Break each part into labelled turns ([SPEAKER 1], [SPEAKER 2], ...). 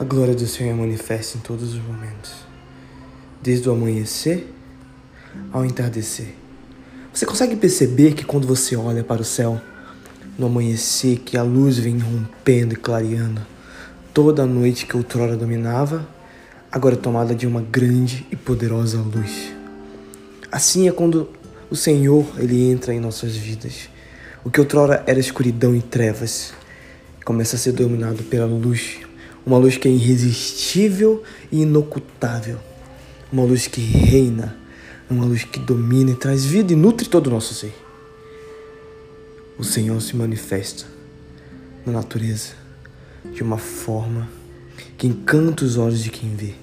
[SPEAKER 1] A glória do Senhor é manifesta em todos os momentos, desde o amanhecer ao entardecer. Você consegue perceber que quando você olha para o céu, no amanhecer, que a luz vem rompendo e clareando, toda a noite que outrora dominava, agora é tomada de uma grande e poderosa luz. Assim é quando o Senhor ele entra em nossas vidas. O que outrora era escuridão e trevas começa a ser dominado pela luz uma luz que é irresistível e inocultável. Uma luz que reina, uma luz que domina e traz vida e nutre todo o nosso ser. O Senhor se manifesta na natureza de uma forma que encanta os olhos de quem vê.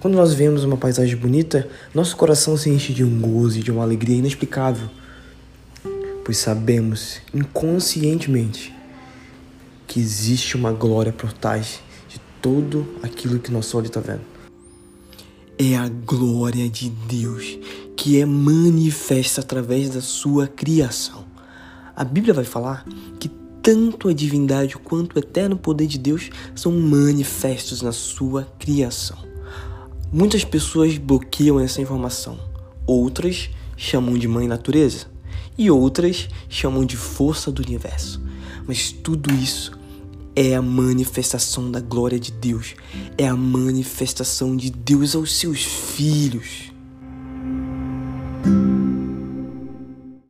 [SPEAKER 1] Quando nós vemos uma paisagem bonita, nosso coração se enche de um gozo e de uma alegria inexplicável, pois sabemos inconscientemente que existe uma glória por trás tudo aquilo que nosso olho está vendo. É a glória de Deus que é manifesta através da sua criação. A Bíblia vai falar que tanto a divindade quanto o eterno poder de Deus são manifestos na sua criação. Muitas pessoas bloqueiam essa informação, outras chamam de mãe natureza e outras chamam de força do universo. Mas tudo isso é a manifestação da glória de Deus, é a manifestação de Deus aos seus filhos.